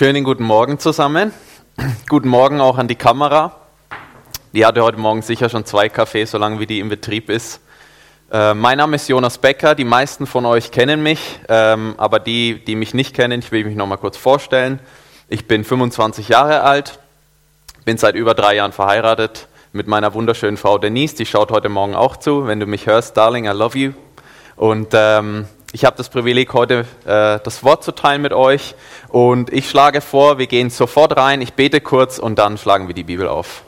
Schönen guten Morgen zusammen. Guten Morgen auch an die Kamera. Die hatte heute Morgen sicher schon zwei Kaffee, solange wie die im Betrieb ist. Äh, mein Name ist Jonas Becker. Die meisten von euch kennen mich, ähm, aber die, die mich nicht kennen, ich will mich noch mal kurz vorstellen. Ich bin 25 Jahre alt, bin seit über drei Jahren verheiratet mit meiner wunderschönen Frau Denise. Die schaut heute Morgen auch zu. Wenn du mich hörst, Darling, I love you. Und ähm, ich habe das Privileg, heute äh, das Wort zu teilen mit euch. Und ich schlage vor, wir gehen sofort rein. Ich bete kurz und dann schlagen wir die Bibel auf.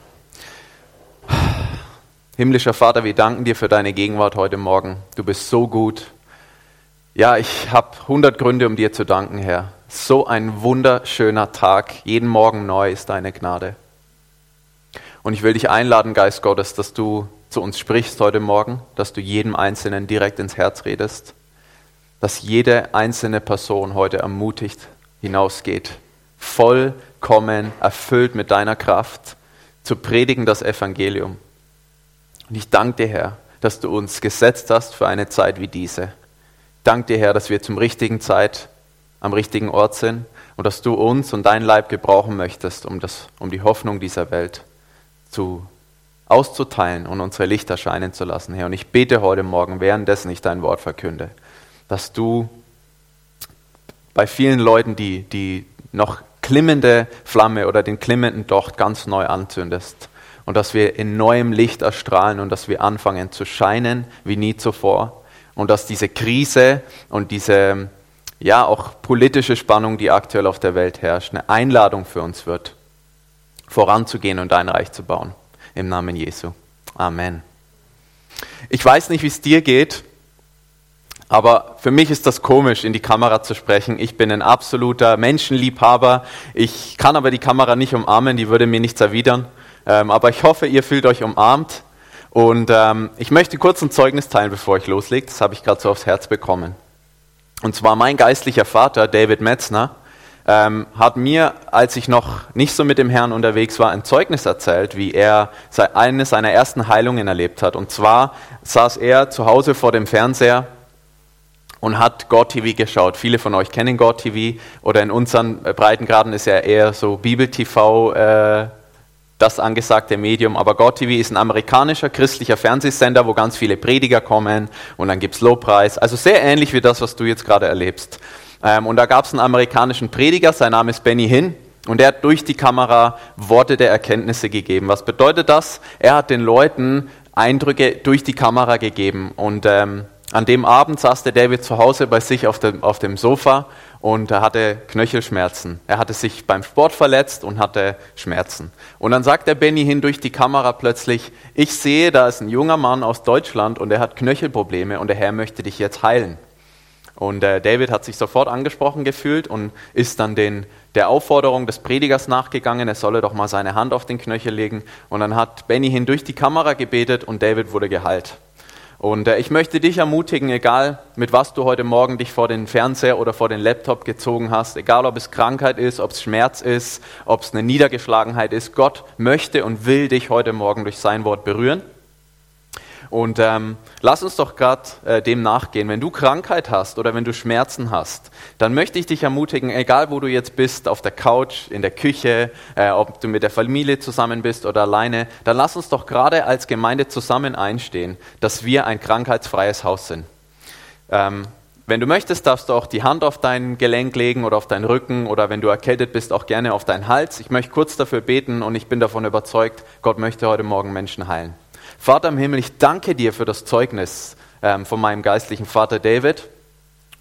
Himmlischer Vater, wir danken dir für deine Gegenwart heute Morgen. Du bist so gut. Ja, ich habe 100 Gründe, um dir zu danken, Herr. So ein wunderschöner Tag. Jeden Morgen neu ist deine Gnade. Und ich will dich einladen, Geist Gottes, dass du zu uns sprichst heute Morgen, dass du jedem Einzelnen direkt ins Herz redest dass jede einzelne Person heute ermutigt hinausgeht, vollkommen erfüllt mit deiner Kraft, zu predigen das Evangelium. Und ich danke dir, Herr, dass du uns gesetzt hast für eine Zeit wie diese. Ich danke dir, Herr, dass wir zum richtigen Zeit am richtigen Ort sind und dass du uns und dein Leib gebrauchen möchtest, um, das, um die Hoffnung dieser Welt zu, auszuteilen und unsere Lichter scheinen zu lassen, Herr. Und ich bete heute Morgen, währenddessen ich dein Wort verkünde, dass du bei vielen Leuten die, die noch klimmende Flamme oder den klimmenden Docht ganz neu anzündest und dass wir in neuem Licht erstrahlen und dass wir anfangen zu scheinen wie nie zuvor und dass diese Krise und diese ja auch politische Spannung, die aktuell auf der Welt herrscht, eine Einladung für uns wird, voranzugehen und dein Reich zu bauen. Im Namen Jesu. Amen. Ich weiß nicht, wie es dir geht. Aber für mich ist das komisch, in die Kamera zu sprechen. Ich bin ein absoluter Menschenliebhaber. Ich kann aber die Kamera nicht umarmen, die würde mir nichts erwidern. Ähm, aber ich hoffe, ihr fühlt euch umarmt. Und ähm, ich möchte kurz ein Zeugnis teilen, bevor ich loslege. Das habe ich gerade so aufs Herz bekommen. Und zwar mein geistlicher Vater, David Metzner, ähm, hat mir, als ich noch nicht so mit dem Herrn unterwegs war, ein Zeugnis erzählt, wie er eine seiner ersten Heilungen erlebt hat. Und zwar saß er zu Hause vor dem Fernseher und hat God TV geschaut. Viele von euch kennen God TV oder in unseren Breitengraden ist ja eher so Bibel TV äh, das angesagte Medium. Aber God TV ist ein amerikanischer christlicher Fernsehsender, wo ganz viele Prediger kommen und dann gibt es Lobpreis. Also sehr ähnlich wie das, was du jetzt gerade erlebst. Ähm, und da gab es einen amerikanischen Prediger, sein Name ist Benny Hinn. Und er hat durch die Kamera Worte der Erkenntnisse gegeben. Was bedeutet das? Er hat den Leuten Eindrücke durch die Kamera gegeben. Und ähm, an dem Abend saß der David zu Hause bei sich auf dem, auf dem Sofa und er hatte Knöchelschmerzen. Er hatte sich beim Sport verletzt und hatte Schmerzen. Und dann sagt der Benny hin durch die Kamera plötzlich, ich sehe, da ist ein junger Mann aus Deutschland und er hat Knöchelprobleme und der Herr möchte dich jetzt heilen. Und äh, David hat sich sofort angesprochen gefühlt und ist dann den, der Aufforderung des Predigers nachgegangen, er solle doch mal seine Hand auf den Knöchel legen. Und dann hat Benny hin durch die Kamera gebetet und David wurde geheilt. Und äh, ich möchte dich ermutigen, egal mit was du heute Morgen dich vor den Fernseher oder vor den Laptop gezogen hast, egal ob es Krankheit ist, ob es Schmerz ist, ob es eine Niedergeschlagenheit ist, Gott möchte und will dich heute Morgen durch sein Wort berühren. Und ähm, lass uns doch gerade äh, dem nachgehen. Wenn du Krankheit hast oder wenn du Schmerzen hast, dann möchte ich dich ermutigen, egal wo du jetzt bist, auf der Couch, in der Küche, äh, ob du mit der Familie zusammen bist oder alleine, dann lass uns doch gerade als Gemeinde zusammen einstehen, dass wir ein krankheitsfreies Haus sind. Ähm, wenn du möchtest, darfst du auch die Hand auf dein Gelenk legen oder auf deinen Rücken oder wenn du erkältet bist, auch gerne auf deinen Hals. Ich möchte kurz dafür beten und ich bin davon überzeugt, Gott möchte heute Morgen Menschen heilen. Vater im Himmel, ich danke dir für das Zeugnis ähm, von meinem geistlichen Vater David.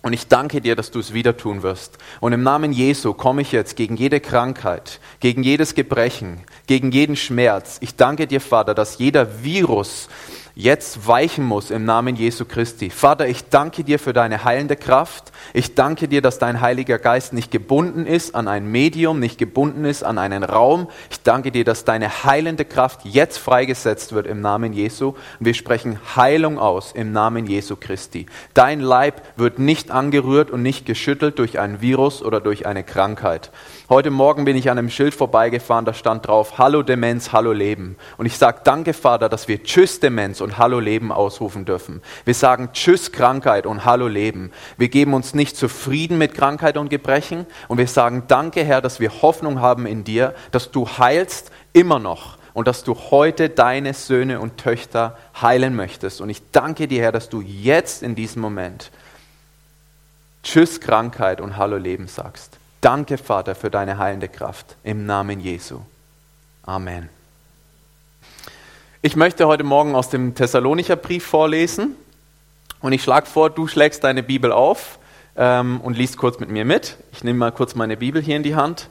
Und ich danke dir, dass du es wieder tun wirst. Und im Namen Jesu komme ich jetzt gegen jede Krankheit, gegen jedes Gebrechen, gegen jeden Schmerz. Ich danke dir, Vater, dass jeder Virus, jetzt weichen muss im Namen Jesu Christi. Vater, ich danke dir für deine heilende Kraft. Ich danke dir, dass dein Heiliger Geist nicht gebunden ist an ein Medium, nicht gebunden ist an einen Raum. Ich danke dir, dass deine heilende Kraft jetzt freigesetzt wird im Namen Jesu. Und wir sprechen Heilung aus im Namen Jesu Christi. Dein Leib wird nicht angerührt und nicht geschüttelt durch ein Virus oder durch eine Krankheit. Heute Morgen bin ich an einem Schild vorbeigefahren, da stand drauf, Hallo Demenz, Hallo Leben. Und ich sage, danke Vater, dass wir Tschüss Demenz und Hallo Leben ausrufen dürfen. Wir sagen Tschüss Krankheit und Hallo Leben. Wir geben uns nicht zufrieden mit Krankheit und Gebrechen und wir sagen Danke Herr, dass wir Hoffnung haben in dir, dass du heilst immer noch und dass du heute deine Söhne und Töchter heilen möchtest. Und ich danke dir Herr, dass du jetzt in diesem Moment Tschüss Krankheit und Hallo Leben sagst. Danke Vater für deine heilende Kraft im Namen Jesu. Amen. Ich möchte heute Morgen aus dem Thessalonicher Brief vorlesen und ich schlage vor, du schlägst deine Bibel auf ähm, und liest kurz mit mir mit. Ich nehme mal kurz meine Bibel hier in die Hand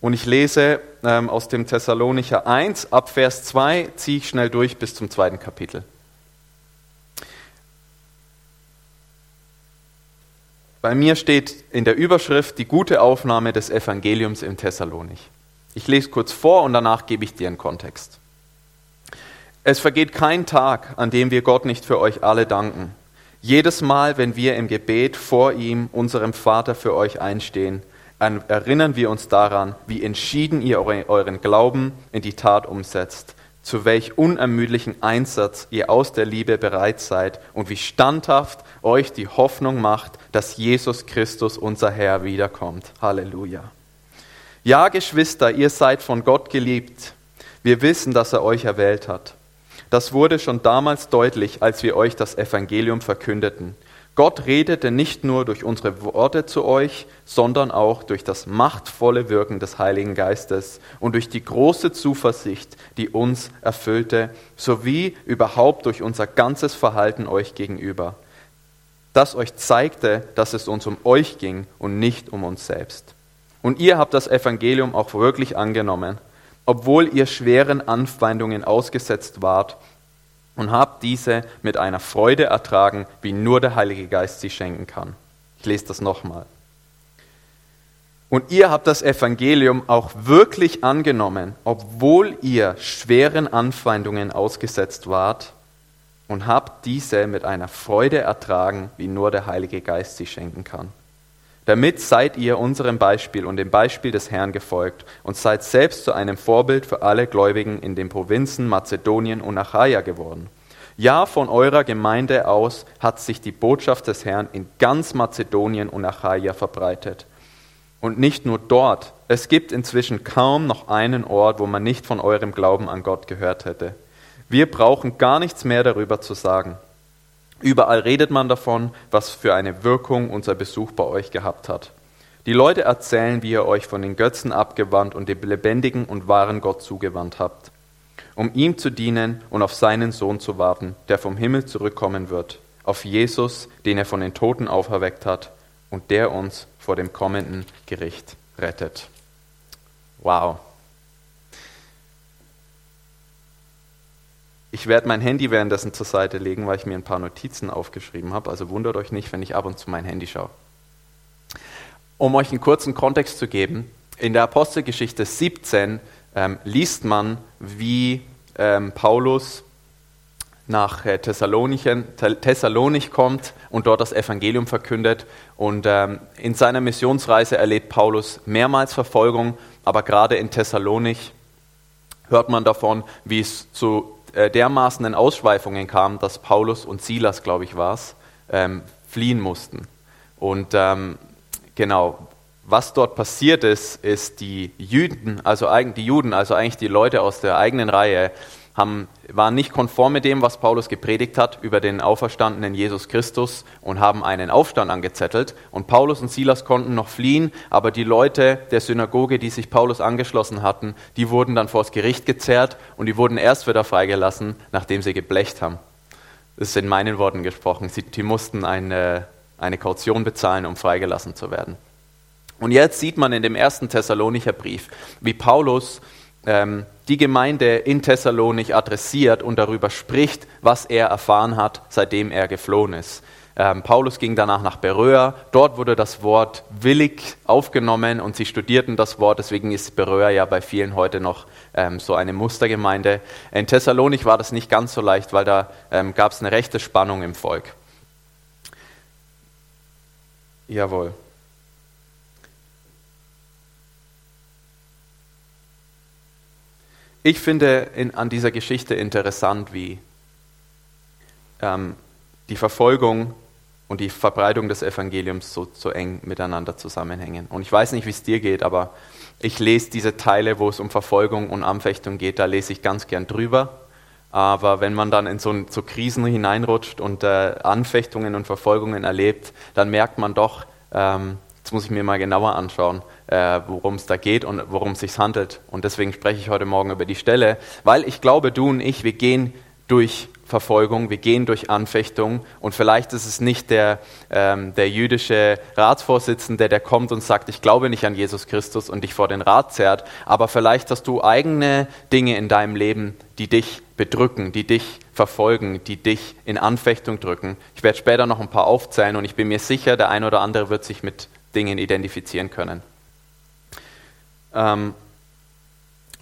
und ich lese ähm, aus dem Thessalonicher 1 ab Vers 2, ziehe ich schnell durch bis zum zweiten Kapitel. Bei mir steht in der Überschrift die gute Aufnahme des Evangeliums in Thessalonich. Ich lese kurz vor und danach gebe ich dir einen Kontext. Es vergeht kein Tag, an dem wir Gott nicht für euch alle danken. Jedes Mal, wenn wir im Gebet vor ihm, unserem Vater, für euch einstehen, erinnern wir uns daran, wie entschieden ihr euren Glauben in die Tat umsetzt, zu welch unermüdlichen Einsatz ihr aus der Liebe bereit seid und wie standhaft euch die Hoffnung macht, dass Jesus Christus, unser Herr, wiederkommt. Halleluja. Ja, Geschwister, ihr seid von Gott geliebt. Wir wissen, dass er euch erwählt hat. Das wurde schon damals deutlich, als wir euch das Evangelium verkündeten. Gott redete nicht nur durch unsere Worte zu euch, sondern auch durch das machtvolle Wirken des Heiligen Geistes und durch die große Zuversicht, die uns erfüllte, sowie überhaupt durch unser ganzes Verhalten euch gegenüber, das euch zeigte, dass es uns um euch ging und nicht um uns selbst. Und ihr habt das Evangelium auch wirklich angenommen obwohl ihr schweren Anfeindungen ausgesetzt wart, und habt diese mit einer Freude ertragen, wie nur der Heilige Geist sie schenken kann. Ich lese das nochmal. Und ihr habt das Evangelium auch wirklich angenommen, obwohl ihr schweren Anfeindungen ausgesetzt wart, und habt diese mit einer Freude ertragen, wie nur der Heilige Geist sie schenken kann. Damit seid ihr unserem Beispiel und dem Beispiel des Herrn gefolgt und seid selbst zu einem Vorbild für alle Gläubigen in den Provinzen Mazedonien und Achaia geworden. Ja, von eurer Gemeinde aus hat sich die Botschaft des Herrn in ganz Mazedonien und Achaia verbreitet. Und nicht nur dort, es gibt inzwischen kaum noch einen Ort, wo man nicht von eurem Glauben an Gott gehört hätte. Wir brauchen gar nichts mehr darüber zu sagen. Überall redet man davon, was für eine Wirkung unser Besuch bei euch gehabt hat. Die Leute erzählen, wie ihr euch von den Götzen abgewandt und dem lebendigen und wahren Gott zugewandt habt, um ihm zu dienen und auf seinen Sohn zu warten, der vom Himmel zurückkommen wird, auf Jesus, den er von den Toten auferweckt hat und der uns vor dem kommenden Gericht rettet. Wow. Ich werde mein Handy währenddessen zur Seite legen, weil ich mir ein paar Notizen aufgeschrieben habe. Also wundert euch nicht, wenn ich ab und zu mein Handy schaue. Um euch einen kurzen Kontext zu geben, in der Apostelgeschichte 17 ähm, liest man, wie ähm, Paulus nach äh, Thessalonich kommt und dort das Evangelium verkündet. Und ähm, in seiner Missionsreise erlebt Paulus mehrmals Verfolgung, aber gerade in Thessalonich hört man davon, wie es zu äh, dermaßen in Ausschweifungen kam, dass Paulus und Silas, glaube ich, war es, ähm, fliehen mussten. Und ähm, genau, was dort passiert ist, ist die Juden, also die Juden, also eigentlich die Leute aus der eigenen Reihe, haben, waren nicht konform mit dem, was Paulus gepredigt hat über den auferstandenen Jesus Christus und haben einen Aufstand angezettelt. Und Paulus und Silas konnten noch fliehen, aber die Leute der Synagoge, die sich Paulus angeschlossen hatten, die wurden dann vors Gericht gezerrt und die wurden erst wieder freigelassen, nachdem sie geblecht haben. Das ist in meinen Worten gesprochen. Sie, die mussten eine, eine Kaution bezahlen, um freigelassen zu werden. Und jetzt sieht man in dem ersten Thessalonicher Brief, wie Paulus ähm, die Gemeinde in Thessalonich adressiert und darüber spricht, was er erfahren hat, seitdem er geflohen ist. Ähm, Paulus ging danach nach Beröa. Dort wurde das Wort willig aufgenommen und sie studierten das Wort. Deswegen ist Beröa ja bei vielen heute noch ähm, so eine Mustergemeinde. In Thessalonich war das nicht ganz so leicht, weil da ähm, gab es eine rechte Spannung im Volk. Jawohl. Ich finde in, an dieser Geschichte interessant, wie ähm, die Verfolgung und die Verbreitung des Evangeliums so, so eng miteinander zusammenhängen. Und ich weiß nicht, wie es dir geht, aber ich lese diese Teile, wo es um Verfolgung und Anfechtung geht, da lese ich ganz gern drüber. Aber wenn man dann in so, so Krisen hineinrutscht und äh, Anfechtungen und Verfolgungen erlebt, dann merkt man doch, ähm, jetzt muss ich mir mal genauer anschauen, äh, worum es da geht und worum es sich handelt. Und deswegen spreche ich heute Morgen über die Stelle, weil ich glaube, du und ich, wir gehen durch Verfolgung, wir gehen durch Anfechtung und vielleicht ist es nicht der, ähm, der jüdische Ratsvorsitzende, der kommt und sagt, ich glaube nicht an Jesus Christus und dich vor den Rat zerrt, aber vielleicht hast du eigene Dinge in deinem Leben, die dich bedrücken, die dich verfolgen, die dich in Anfechtung drücken. Ich werde später noch ein paar aufzählen und ich bin mir sicher, der eine oder andere wird sich mit Dingen identifizieren können. Ähm,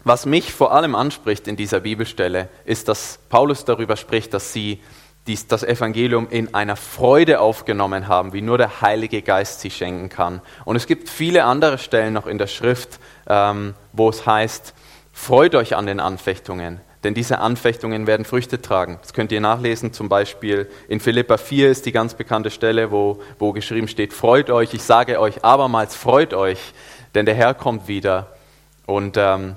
was mich vor allem anspricht in dieser Bibelstelle, ist, dass Paulus darüber spricht, dass sie dies, das Evangelium in einer Freude aufgenommen haben, wie nur der Heilige Geist sie schenken kann. Und es gibt viele andere Stellen noch in der Schrift, ähm, wo es heißt, freut euch an den Anfechtungen, denn diese Anfechtungen werden Früchte tragen. Das könnt ihr nachlesen, zum Beispiel in Philippa 4 ist die ganz bekannte Stelle, wo, wo geschrieben steht, freut euch, ich sage euch abermals, freut euch, denn der Herr kommt wieder. Und ähm,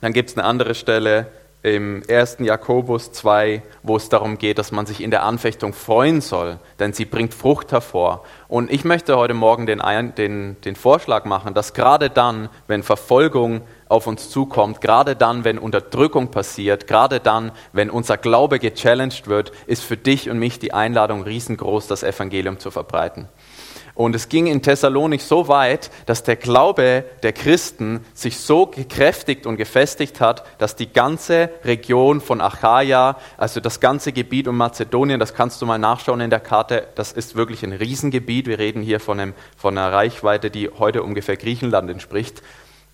dann gibt es eine andere Stelle im 1. Jakobus 2, wo es darum geht, dass man sich in der Anfechtung freuen soll, denn sie bringt Frucht hervor. Und ich möchte heute Morgen den, den, den Vorschlag machen, dass gerade dann, wenn Verfolgung auf uns zukommt, gerade dann, wenn Unterdrückung passiert, gerade dann, wenn unser Glaube gechallenged wird, ist für dich und mich die Einladung riesengroß, das Evangelium zu verbreiten. Und es ging in Thessalonik so weit, dass der Glaube der Christen sich so gekräftigt und gefestigt hat, dass die ganze Region von Achaia, also das ganze Gebiet um Mazedonien, das kannst du mal nachschauen in der Karte, das ist wirklich ein Riesengebiet. Wir reden hier von, einem, von einer Reichweite, die heute ungefähr Griechenland entspricht.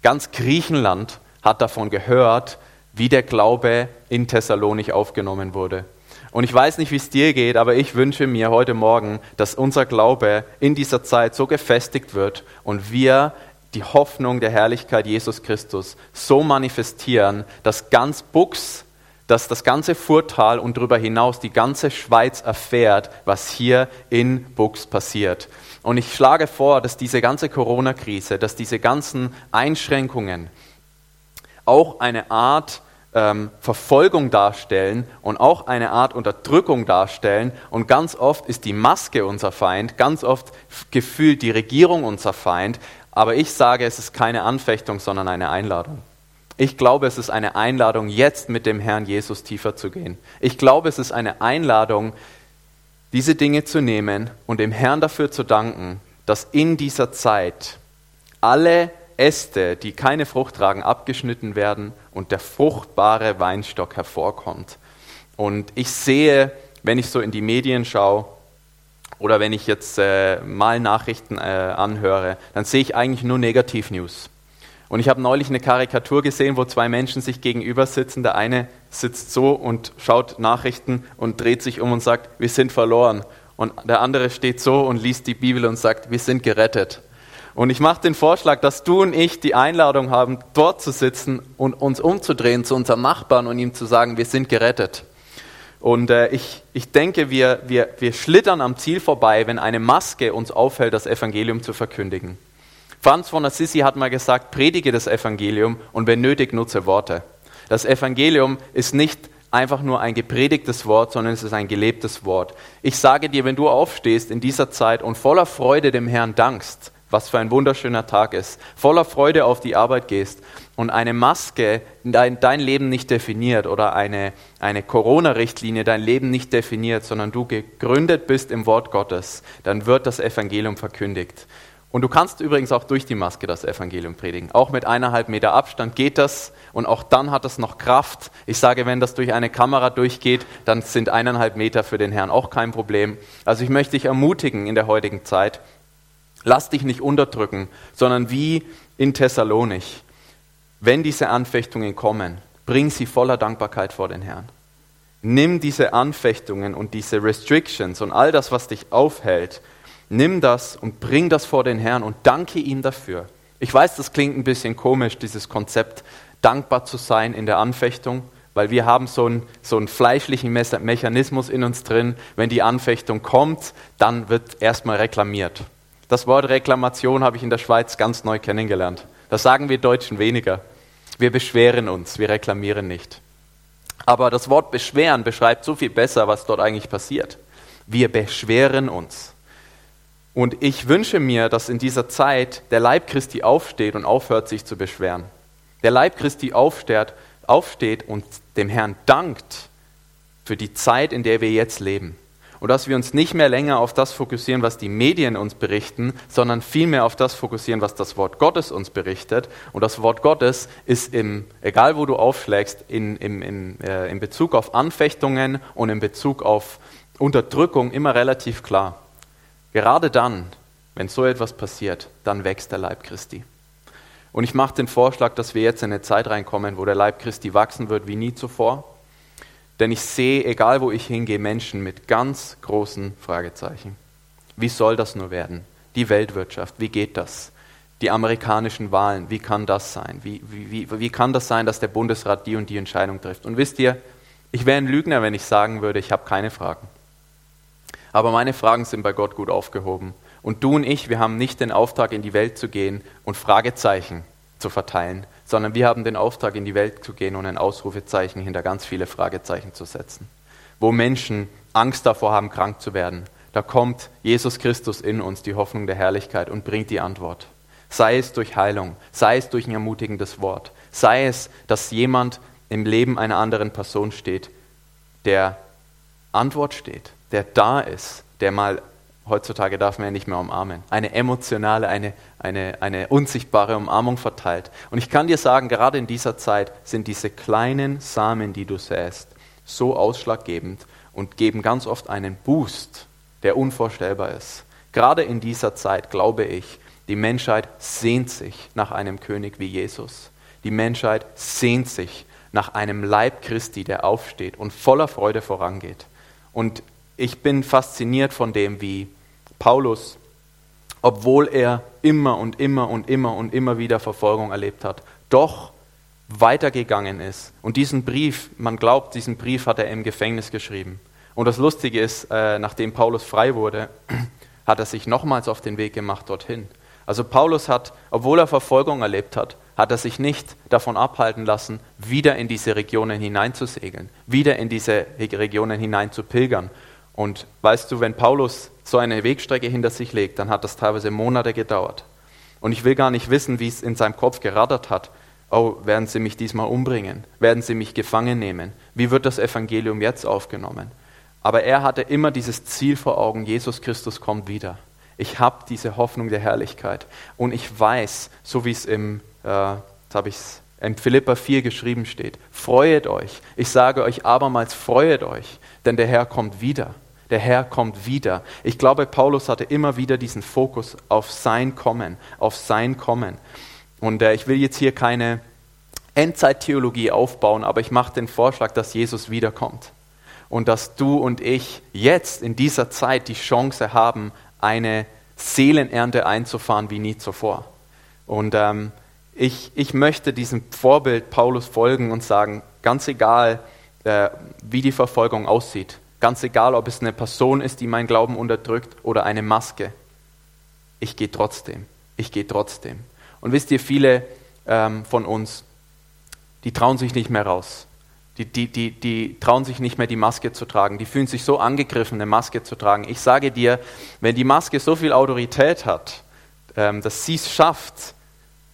Ganz Griechenland hat davon gehört, wie der Glaube in Thessalonik aufgenommen wurde. Und ich weiß nicht, wie es dir geht, aber ich wünsche mir heute Morgen, dass unser Glaube in dieser Zeit so gefestigt wird und wir die Hoffnung der Herrlichkeit Jesus Christus so manifestieren, dass ganz Buchs, dass das ganze Furtal und darüber hinaus die ganze Schweiz erfährt, was hier in Buchs passiert. Und ich schlage vor, dass diese ganze Corona-Krise, dass diese ganzen Einschränkungen auch eine Art ähm, Verfolgung darstellen und auch eine Art Unterdrückung darstellen. Und ganz oft ist die Maske unser Feind, ganz oft gefühlt die Regierung unser Feind. Aber ich sage, es ist keine Anfechtung, sondern eine Einladung. Ich glaube, es ist eine Einladung, jetzt mit dem Herrn Jesus tiefer zu gehen. Ich glaube, es ist eine Einladung, diese Dinge zu nehmen und dem Herrn dafür zu danken, dass in dieser Zeit alle Äste, die keine Frucht tragen, abgeschnitten werden und der fruchtbare Weinstock hervorkommt. Und ich sehe, wenn ich so in die Medien schaue oder wenn ich jetzt äh, mal Nachrichten äh, anhöre, dann sehe ich eigentlich nur Negativ-News. Und ich habe neulich eine Karikatur gesehen, wo zwei Menschen sich gegenüber sitzen. Der eine sitzt so und schaut Nachrichten und dreht sich um und sagt, wir sind verloren. Und der andere steht so und liest die Bibel und sagt, wir sind gerettet. Und ich mache den Vorschlag, dass du und ich die Einladung haben, dort zu sitzen und uns umzudrehen zu unserem Nachbarn und ihm zu sagen, wir sind gerettet. Und äh, ich, ich denke, wir, wir, wir schlittern am Ziel vorbei, wenn eine Maske uns aufhält, das Evangelium zu verkündigen. Franz von Assisi hat mal gesagt, predige das Evangelium und wenn nötig, nutze Worte. Das Evangelium ist nicht einfach nur ein gepredigtes Wort, sondern es ist ein gelebtes Wort. Ich sage dir, wenn du aufstehst in dieser Zeit und voller Freude dem Herrn dankst, was für ein wunderschöner Tag ist, voller Freude auf die Arbeit gehst und eine Maske dein, dein Leben nicht definiert oder eine, eine Corona-Richtlinie dein Leben nicht definiert, sondern du gegründet bist im Wort Gottes, dann wird das Evangelium verkündigt. Und du kannst übrigens auch durch die Maske das Evangelium predigen. Auch mit eineinhalb Meter Abstand geht das und auch dann hat es noch Kraft. Ich sage, wenn das durch eine Kamera durchgeht, dann sind eineinhalb Meter für den Herrn auch kein Problem. Also ich möchte dich ermutigen in der heutigen Zeit, Lass dich nicht unterdrücken, sondern wie in Thessalonik. Wenn diese Anfechtungen kommen, bring sie voller Dankbarkeit vor den Herrn. Nimm diese Anfechtungen und diese Restrictions und all das, was dich aufhält, nimm das und bring das vor den Herrn und danke ihm dafür. Ich weiß, das klingt ein bisschen komisch, dieses Konzept, dankbar zu sein in der Anfechtung, weil wir haben so einen, so einen fleischlichen Mechanismus in uns drin. Wenn die Anfechtung kommt, dann wird erstmal reklamiert. Das Wort Reklamation habe ich in der Schweiz ganz neu kennengelernt. Das sagen wir Deutschen weniger. Wir beschweren uns, wir reklamieren nicht. Aber das Wort beschweren beschreibt so viel besser, was dort eigentlich passiert. Wir beschweren uns. Und ich wünsche mir, dass in dieser Zeit der Leib Christi aufsteht und aufhört, sich zu beschweren. Der Leib Christi aufsteht, aufsteht und dem Herrn dankt für die Zeit, in der wir jetzt leben. Und dass wir uns nicht mehr länger auf das fokussieren, was die Medien uns berichten, sondern vielmehr auf das fokussieren, was das Wort Gottes uns berichtet. Und das Wort Gottes ist, im, egal wo du aufschlägst, in, in, in, äh, in Bezug auf Anfechtungen und in Bezug auf Unterdrückung immer relativ klar. Gerade dann, wenn so etwas passiert, dann wächst der Leib Christi. Und ich mache den Vorschlag, dass wir jetzt in eine Zeit reinkommen, wo der Leib Christi wachsen wird wie nie zuvor. Denn ich sehe, egal wo ich hingehe, Menschen mit ganz großen Fragezeichen. Wie soll das nur werden? Die Weltwirtschaft, wie geht das? Die amerikanischen Wahlen, wie kann das sein? Wie, wie, wie, wie kann das sein, dass der Bundesrat die und die Entscheidung trifft? Und wisst ihr, ich wäre ein Lügner, wenn ich sagen würde, ich habe keine Fragen. Aber meine Fragen sind bei Gott gut aufgehoben. Und du und ich, wir haben nicht den Auftrag, in die Welt zu gehen und Fragezeichen zu verteilen, sondern wir haben den Auftrag, in die Welt zu gehen und ein Ausrufezeichen hinter ganz viele Fragezeichen zu setzen. Wo Menschen Angst davor haben, krank zu werden, da kommt Jesus Christus in uns, die Hoffnung der Herrlichkeit, und bringt die Antwort. Sei es durch Heilung, sei es durch ein ermutigendes Wort, sei es, dass jemand im Leben einer anderen Person steht, der Antwort steht, der da ist, der mal heutzutage darf man ja nicht mehr umarmen, eine emotionale, eine, eine, eine unsichtbare Umarmung verteilt. Und ich kann dir sagen, gerade in dieser Zeit sind diese kleinen Samen, die du säst, so ausschlaggebend und geben ganz oft einen Boost, der unvorstellbar ist. Gerade in dieser Zeit glaube ich, die Menschheit sehnt sich nach einem König wie Jesus. Die Menschheit sehnt sich nach einem Leib Christi, der aufsteht und voller Freude vorangeht. Und ich bin fasziniert von dem, wie Paulus, obwohl er immer und immer und immer und immer wieder Verfolgung erlebt hat, doch weitergegangen ist. Und diesen Brief, man glaubt, diesen Brief hat er im Gefängnis geschrieben. Und das Lustige ist, äh, nachdem Paulus frei wurde, hat er sich nochmals auf den Weg gemacht dorthin. Also Paulus hat, obwohl er Verfolgung erlebt hat, hat er sich nicht davon abhalten lassen, wieder in diese Regionen hineinzusegeln, wieder in diese Regionen hineinzupilgern. Und weißt du, wenn Paulus so eine Wegstrecke hinter sich legt, dann hat das teilweise Monate gedauert. Und ich will gar nicht wissen, wie es in seinem Kopf gerattert hat. Oh, werden sie mich diesmal umbringen? Werden sie mich gefangen nehmen? Wie wird das Evangelium jetzt aufgenommen? Aber er hatte immer dieses Ziel vor Augen, Jesus Christus kommt wieder. Ich habe diese Hoffnung der Herrlichkeit. Und ich weiß, so wie es im, äh, habe ich in Philippa 4 geschrieben steht, freuet euch. Ich sage euch abermals, freuet euch, denn der Herr kommt wieder der Herr kommt wieder. Ich glaube, Paulus hatte immer wieder diesen Fokus auf sein Kommen, auf sein Kommen. Und äh, ich will jetzt hier keine Endzeittheologie aufbauen, aber ich mache den Vorschlag, dass Jesus wiederkommt. Und dass du und ich jetzt in dieser Zeit die Chance haben, eine Seelenernte einzufahren wie nie zuvor. Und ähm, ich, ich möchte diesem Vorbild Paulus folgen und sagen, ganz egal, äh, wie die Verfolgung aussieht, Ganz egal, ob es eine Person ist, die meinen Glauben unterdrückt oder eine Maske. Ich gehe trotzdem. Ich gehe trotzdem. Und wisst ihr, viele ähm, von uns, die trauen sich nicht mehr raus. Die, die, die, die trauen sich nicht mehr, die Maske zu tragen. Die fühlen sich so angegriffen, eine Maske zu tragen. Ich sage dir, wenn die Maske so viel Autorität hat, ähm, dass sie es schafft,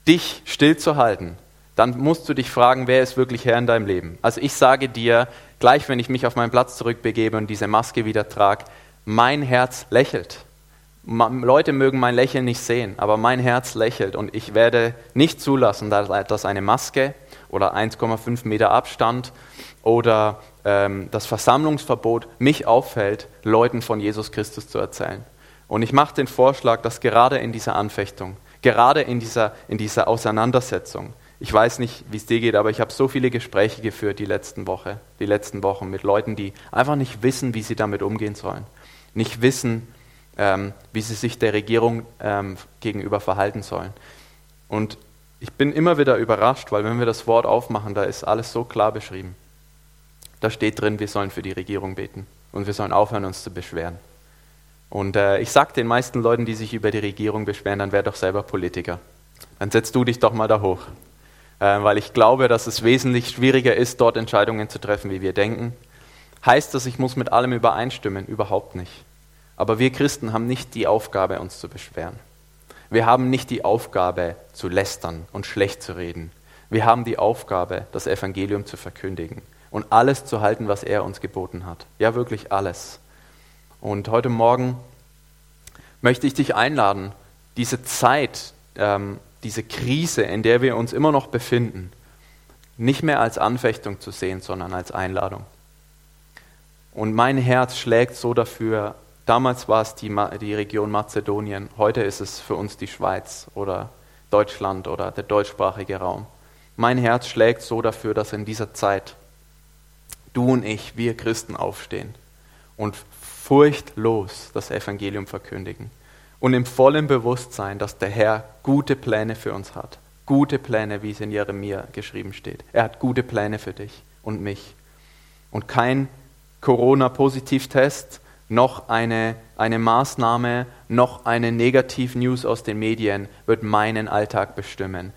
dich stillzuhalten, dann musst du dich fragen, wer ist wirklich Herr in deinem Leben. Also ich sage dir, gleich wenn ich mich auf meinen Platz zurückbegebe und diese Maske wieder trage, mein Herz lächelt. Leute mögen mein Lächeln nicht sehen, aber mein Herz lächelt und ich werde nicht zulassen, dass eine Maske oder 1,5 Meter Abstand oder ähm, das Versammlungsverbot mich auffällt, Leuten von Jesus Christus zu erzählen. Und ich mache den Vorschlag, dass gerade in dieser Anfechtung, gerade in dieser, in dieser Auseinandersetzung, ich weiß nicht, wie es dir geht, aber ich habe so viele Gespräche geführt die letzten Woche, die letzten Wochen mit Leuten, die einfach nicht wissen, wie sie damit umgehen sollen, nicht wissen, ähm, wie sie sich der Regierung ähm, gegenüber verhalten sollen. Und ich bin immer wieder überrascht, weil wenn wir das Wort aufmachen, da ist alles so klar beschrieben. Da steht drin, wir sollen für die Regierung beten und wir sollen aufhören, uns zu beschweren. Und äh, ich sage den meisten Leuten, die sich über die Regierung beschweren, dann wär doch selber Politiker. Dann setzt du dich doch mal da hoch. Äh, weil ich glaube, dass es wesentlich schwieriger ist, dort Entscheidungen zu treffen, wie wir denken. Heißt das, ich muss mit allem übereinstimmen? Überhaupt nicht. Aber wir Christen haben nicht die Aufgabe, uns zu beschweren. Wir haben nicht die Aufgabe, zu lästern und schlecht zu reden. Wir haben die Aufgabe, das Evangelium zu verkündigen und alles zu halten, was er uns geboten hat. Ja, wirklich alles. Und heute Morgen möchte ich dich einladen, diese Zeit, ähm, diese Krise, in der wir uns immer noch befinden, nicht mehr als Anfechtung zu sehen, sondern als Einladung. Und mein Herz schlägt so dafür, damals war es die, die Region Mazedonien, heute ist es für uns die Schweiz oder Deutschland oder der deutschsprachige Raum. Mein Herz schlägt so dafür, dass in dieser Zeit du und ich, wir Christen aufstehen und furchtlos das Evangelium verkündigen und im vollen Bewusstsein, dass der Herr gute Pläne für uns hat. Gute Pläne, wie es in Jeremia geschrieben steht. Er hat gute Pläne für dich und mich. Und kein Corona-Positivtest, noch eine, eine Maßnahme, noch eine Negativ-News aus den Medien wird meinen Alltag bestimmen.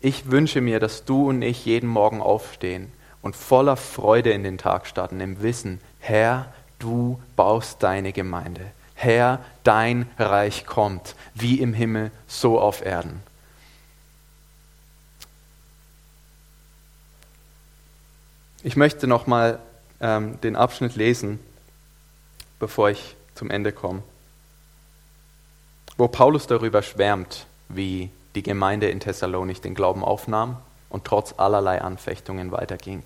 Ich wünsche mir, dass du und ich jeden Morgen aufstehen und voller Freude in den Tag starten, im Wissen, Herr, du baust deine Gemeinde. Herr, dein Reich kommt, wie im Himmel, so auf Erden. Ich möchte nochmal ähm, den Abschnitt lesen, bevor ich zum Ende komme, wo Paulus darüber schwärmt, wie die Gemeinde in Thessalonik den Glauben aufnahm und trotz allerlei Anfechtungen weiterging.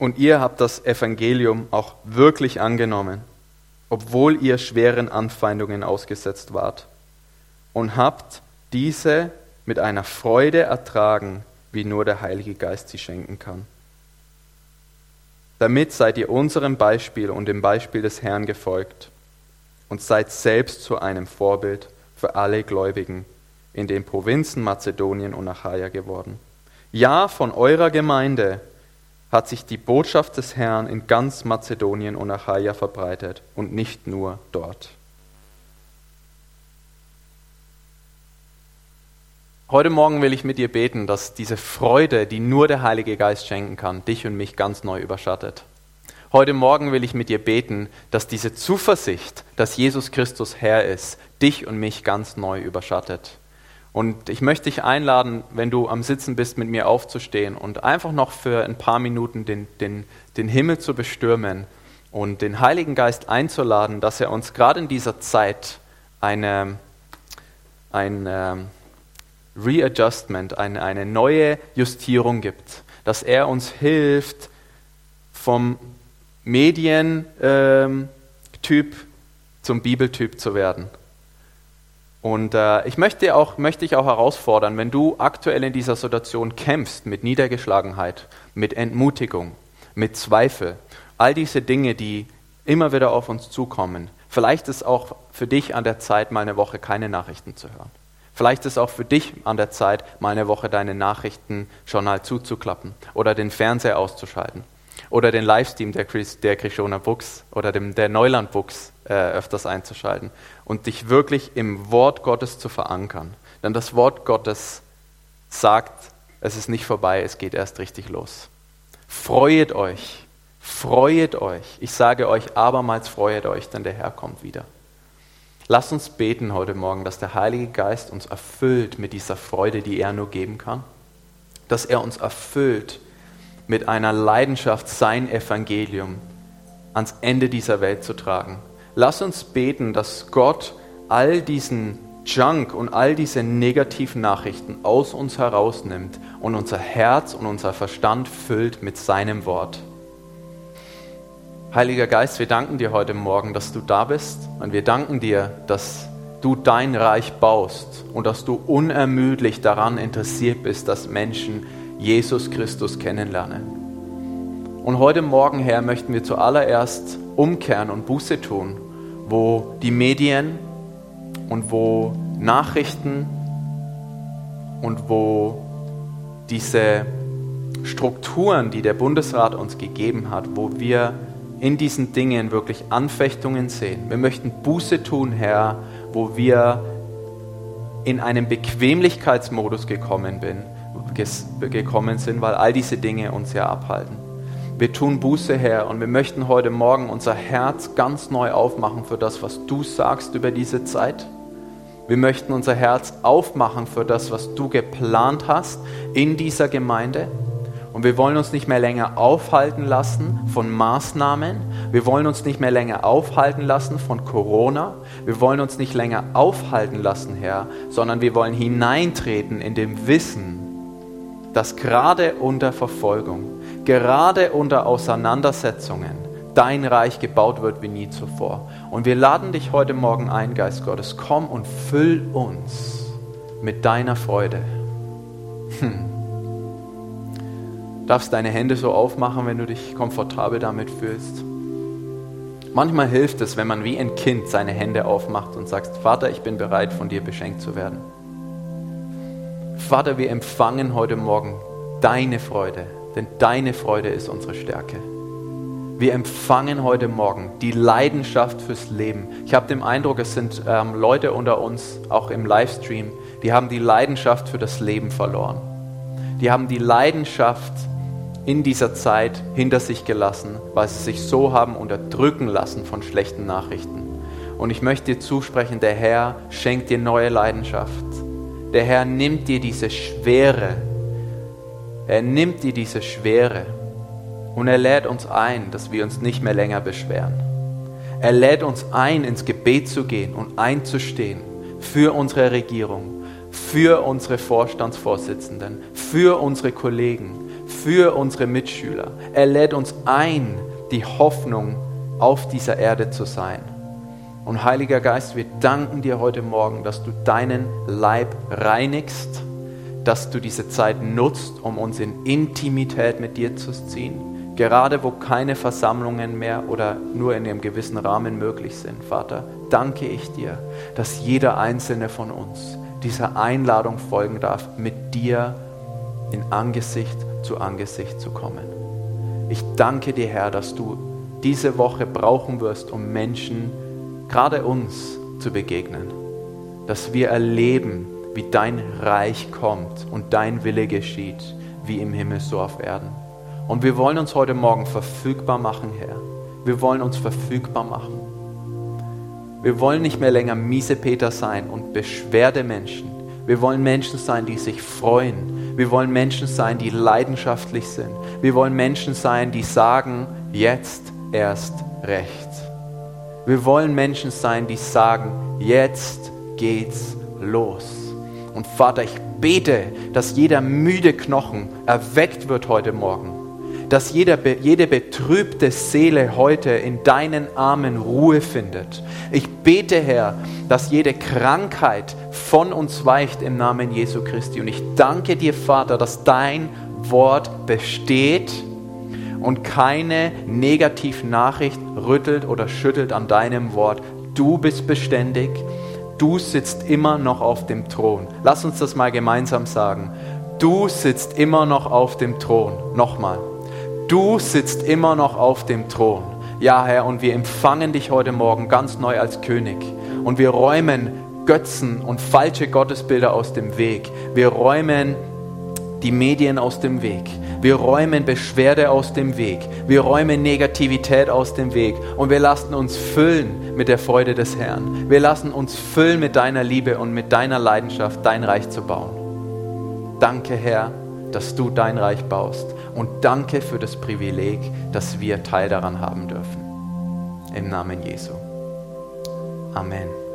Und ihr habt das Evangelium auch wirklich angenommen, obwohl ihr schweren Anfeindungen ausgesetzt wart. Und habt diese mit einer Freude ertragen, wie nur der Heilige Geist sie schenken kann. Damit seid ihr unserem Beispiel und dem Beispiel des Herrn gefolgt und seid selbst zu einem Vorbild für alle Gläubigen in den Provinzen Mazedonien und Achaia geworden. Ja, von eurer Gemeinde hat sich die Botschaft des Herrn in ganz Mazedonien und Achaia verbreitet und nicht nur dort. Heute Morgen will ich mit dir beten, dass diese Freude, die nur der Heilige Geist schenken kann, dich und mich ganz neu überschattet. Heute Morgen will ich mit dir beten, dass diese Zuversicht, dass Jesus Christus Herr ist, dich und mich ganz neu überschattet. Und ich möchte dich einladen, wenn du am Sitzen bist, mit mir aufzustehen und einfach noch für ein paar Minuten den, den, den Himmel zu bestürmen und den Heiligen Geist einzuladen, dass er uns gerade in dieser Zeit eine, ein ähm, Readjustment, eine, eine neue Justierung gibt, dass er uns hilft, vom Medientyp ähm, zum Bibeltyp zu werden. Und äh, ich möchte, auch, möchte dich auch herausfordern, wenn du aktuell in dieser Situation kämpfst mit Niedergeschlagenheit, mit Entmutigung, mit Zweifel, all diese Dinge, die immer wieder auf uns zukommen, vielleicht ist auch für dich an der Zeit, mal eine Woche keine Nachrichten zu hören. Vielleicht ist auch für dich an der Zeit, mal eine Woche deine Nachrichten schon mal zuzuklappen oder den Fernseher auszuschalten oder den Livestream der, Chris, der Krishona Books oder dem, der Neuland Books äh, öfters einzuschalten und dich wirklich im Wort Gottes zu verankern. Denn das Wort Gottes sagt, es ist nicht vorbei, es geht erst richtig los. Freuet euch, freuet euch. Ich sage euch abermals, freuet euch, denn der Herr kommt wieder. Lasst uns beten heute Morgen, dass der Heilige Geist uns erfüllt mit dieser Freude, die er nur geben kann. Dass er uns erfüllt mit einer Leidenschaft, sein Evangelium ans Ende dieser Welt zu tragen. Lass uns beten, dass Gott all diesen Junk und all diese negativen Nachrichten aus uns herausnimmt und unser Herz und unser Verstand füllt mit seinem Wort. Heiliger Geist, wir danken dir heute Morgen, dass du da bist und wir danken dir, dass du dein Reich baust und dass du unermüdlich daran interessiert bist, dass Menschen Jesus Christus kennenlernen. Und heute Morgen, Herr, möchten wir zuallererst umkehren und Buße tun, wo die Medien und wo Nachrichten und wo diese Strukturen, die der Bundesrat uns gegeben hat, wo wir in diesen Dingen wirklich Anfechtungen sehen. Wir möchten Buße tun, Herr, wo wir in einen Bequemlichkeitsmodus gekommen, bin, gekommen sind, weil all diese Dinge uns ja abhalten. Wir tun Buße, Herr, und wir möchten heute Morgen unser Herz ganz neu aufmachen für das, was du sagst über diese Zeit. Wir möchten unser Herz aufmachen für das, was du geplant hast in dieser Gemeinde. Und wir wollen uns nicht mehr länger aufhalten lassen von Maßnahmen. Wir wollen uns nicht mehr länger aufhalten lassen von Corona. Wir wollen uns nicht länger aufhalten lassen, Herr, sondern wir wollen hineintreten in dem Wissen, dass gerade unter Verfolgung, gerade unter Auseinandersetzungen dein Reich gebaut wird wie nie zuvor. Und wir laden dich heute Morgen ein, Geist Gottes, komm und füll uns mit deiner Freude. Hm darfst deine Hände so aufmachen, wenn du dich komfortabel damit fühlst. Manchmal hilft es, wenn man wie ein Kind seine Hände aufmacht und sagt, Vater, ich bin bereit, von dir beschenkt zu werden. Vater, wir empfangen heute Morgen deine Freude, denn deine Freude ist unsere Stärke. Wir empfangen heute Morgen die Leidenschaft fürs Leben. Ich habe den Eindruck, es sind ähm, Leute unter uns, auch im Livestream, die haben die Leidenschaft für das Leben verloren. Die haben die Leidenschaft in dieser Zeit hinter sich gelassen, weil sie sich so haben unterdrücken lassen von schlechten Nachrichten. Und ich möchte dir zusprechen, der Herr schenkt dir neue Leidenschaft. Der Herr nimmt dir diese Schwere. Er nimmt dir diese Schwere. Und er lädt uns ein, dass wir uns nicht mehr länger beschweren. Er lädt uns ein, ins Gebet zu gehen und einzustehen für unsere Regierung, für unsere Vorstandsvorsitzenden, für unsere Kollegen, für unsere Mitschüler. Er lädt uns ein, die Hoffnung auf dieser Erde zu sein. Und Heiliger Geist, wir danken dir heute Morgen, dass du deinen Leib reinigst, dass du diese Zeit nutzt, um uns in Intimität mit dir zu ziehen. Gerade wo keine Versammlungen mehr oder nur in einem gewissen Rahmen möglich sind, Vater, danke ich dir, dass jeder einzelne von uns dieser Einladung folgen darf, mit dir in Angesicht zu Angesicht zu kommen. Ich danke dir, Herr, dass du diese Woche brauchen wirst, um Menschen, gerade uns, zu begegnen. Dass wir erleben, wie dein Reich kommt und dein Wille geschieht, wie im Himmel so auf Erden. Und wir wollen uns heute Morgen verfügbar machen, Herr. Wir wollen uns verfügbar machen. Wir wollen nicht mehr länger miese Peter sein und Beschwerdemenschen. Wir wollen Menschen sein, die sich freuen, wir wollen Menschen sein, die leidenschaftlich sind. Wir wollen Menschen sein, die sagen, jetzt erst recht. Wir wollen Menschen sein, die sagen, jetzt geht's los. Und Vater, ich bete, dass jeder müde Knochen erweckt wird heute Morgen dass jeder, jede betrübte Seele heute in deinen Armen Ruhe findet. Ich bete, Herr, dass jede Krankheit von uns weicht im Namen Jesu Christi. Und ich danke dir, Vater, dass dein Wort besteht und keine Negativnachricht rüttelt oder schüttelt an deinem Wort. Du bist beständig. Du sitzt immer noch auf dem Thron. Lass uns das mal gemeinsam sagen. Du sitzt immer noch auf dem Thron. Nochmal. Du sitzt immer noch auf dem Thron. Ja, Herr, und wir empfangen dich heute Morgen ganz neu als König. Und wir räumen Götzen und falsche Gottesbilder aus dem Weg. Wir räumen die Medien aus dem Weg. Wir räumen Beschwerde aus dem Weg. Wir räumen Negativität aus dem Weg. Und wir lassen uns füllen mit der Freude des Herrn. Wir lassen uns füllen mit deiner Liebe und mit deiner Leidenschaft, dein Reich zu bauen. Danke, Herr, dass du dein Reich baust. Und danke für das Privileg, dass wir Teil daran haben dürfen. Im Namen Jesu. Amen.